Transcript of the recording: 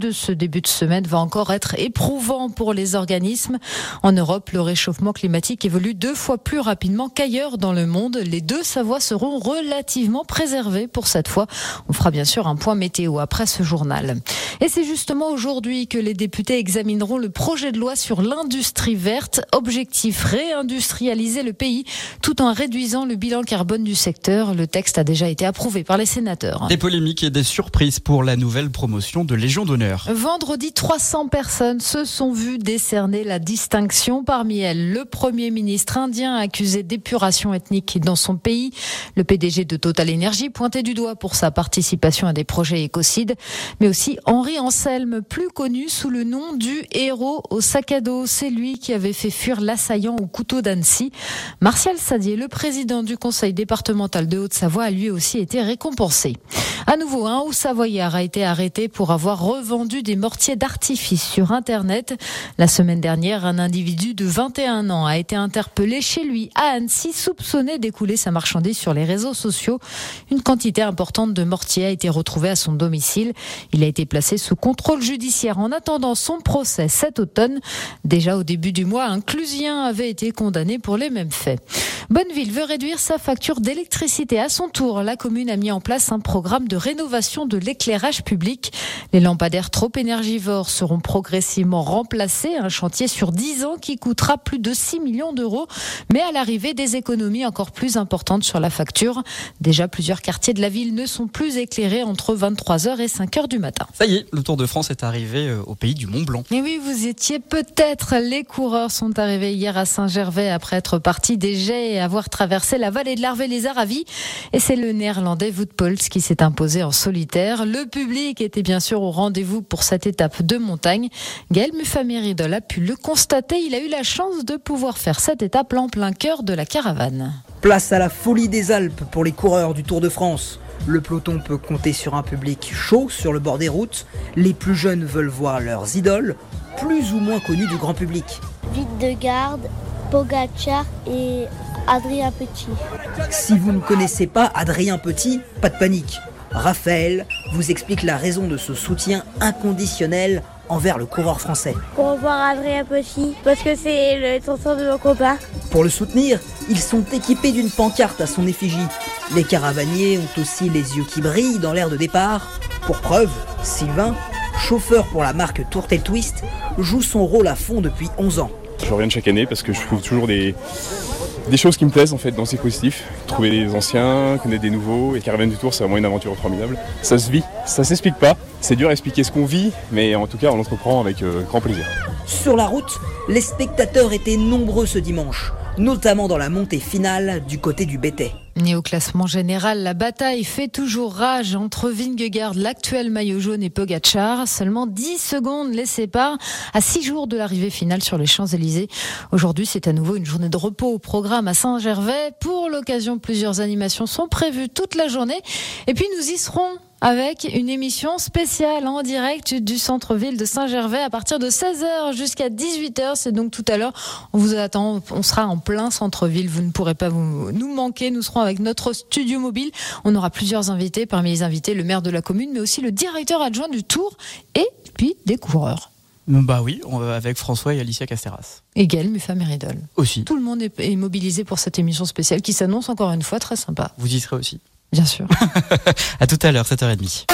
de ce début de semaine va encore être éprouvant pour les organismes. En Europe, le réchauffement climatique évolue deux fois plus rapidement qu'ailleurs dans le monde. Les deux Savoies seront relativement préservées pour cette fois. On fera bien sûr un point météo après ce journal. Et c'est justement aujourd'hui que les députés examineront le projet de loi sur l'industrie verte. Objectif réindustrialiser le pays tout en réduisant le bilan carbone du secteur. Le texte a déjà été approuvé par les sénateurs. Des polémiques et des surprises pour la nouvelle promotion de Légion d'honneur. Vendredi, 300 personnes se sont vues décerner la distinction. Parmi elles, le Premier ministre indien accusé d'épuration ethnique dans son pays. Le PDG de Total Energy pointé du doigt pour sa participation à des projets écocides. Mais aussi Henri Anselme, plus connu sous le nom du héros au sac à dos. C'est lui qui avait fait fuir l'assaillant au couteau d'Annecy. Martial Sadier, le président du conseil départemental de Haute-Savoie, a lui aussi été récompensé. À nouveau, un haut savoyard a été arrêté pour avoir revendu des mortiers d'artifice sur Internet. La semaine dernière, un individu de 21 ans a été interpellé chez lui à Annecy, soupçonné d'écouler sa marchandise sur les réseaux sociaux. Une quantité importante de mortiers a été retrouvée à son domicile. Il a été placé sous contrôle judiciaire en attendant son procès cet automne. Déjà au début du mois, un Clusien avait été condamné pour les mêmes faits. Bonneville veut réduire sa facture d'électricité. À son tour, la commune a mis en place un programme de rénovation de l'éclairage public. Les lampadaires trop énergivores seront progressivement remplacés. Un chantier sur 10 ans qui coûtera plus de 6 millions d'euros, mais à l'arrivée des économies encore plus importantes sur la facture. Déjà, plusieurs quartiers de la ville ne sont plus éclairés entre 23h et 5h du matin. Ça y est, le Tour de France est arrivé euh, au pays du Mont Blanc. Et oui, vous étiez peut-être. Les coureurs sont arrivés hier à Saint-Gervais après être partis des jets avoir traversé la vallée de l'Arvé les Aravis. Et c'est le néerlandais Wout Poels qui s'est imposé en solitaire. Le public était bien sûr au rendez-vous pour cette étape de montagne. Gaël Mufaméridol a pu le constater. Il a eu la chance de pouvoir faire cette étape en plein cœur de la caravane. Place à la folie des Alpes pour les coureurs du Tour de France. Le peloton peut compter sur un public chaud sur le bord des routes. Les plus jeunes veulent voir leurs idoles, plus ou moins connues du grand public. Vite de garde, Pogacar et Adrien Petit. Si vous ne connaissez pas Adrien Petit, pas de panique. Raphaël vous explique la raison de ce soutien inconditionnel envers le coureur français. Pour voir Adrien Petit, parce que c'est le tonton de mon copain. Pour le soutenir, ils sont équipés d'une pancarte à son effigie. Les caravaniers ont aussi les yeux qui brillent dans l'air de départ. Pour preuve, Sylvain, chauffeur pour la marque Tourtel Twist, joue son rôle à fond depuis 11 ans. Je reviens chaque année parce que je trouve toujours des, choses qui me plaisent en fait dans ces positifs. Trouver des anciens, connaître des nouveaux. Et Caravane du Tour, c'est vraiment une aventure formidable. Ça se vit, ça s'explique pas. C'est dur à expliquer ce qu'on vit, mais en tout cas, on l'entreprend avec euh, grand plaisir. Sur la route, les spectateurs étaient nombreux ce dimanche, notamment dans la montée finale du côté du Bétais. Né au classement général, la bataille fait toujours rage entre Vingegaard, l'actuel maillot jaune, et Pogacar. Seulement 10 secondes les séparent à 6 jours de l'arrivée finale sur les Champs-Élysées. Aujourd'hui, c'est à nouveau une journée de repos au programme à Saint-Gervais. Pour l'occasion, plusieurs animations sont prévues toute la journée. Et puis, nous y serons avec une émission spéciale en direct du centre-ville de Saint-Gervais à partir de 16h jusqu'à 18h. C'est donc tout à l'heure. On vous attend. On sera en plein centre-ville. Vous ne pourrez pas vous, nous manquer. Nous serons avec notre studio mobile. On aura plusieurs invités. Parmi les invités, le maire de la commune, mais aussi le directeur adjoint du Tour et puis des coureurs. Bah oui, avec François et Alicia Casteras. Et Gaël Méridol. Aussi. Tout le monde est mobilisé pour cette émission spéciale qui s'annonce encore une fois très sympa. Vous y serez aussi. Bien sûr. à tout à l'heure, 7h30.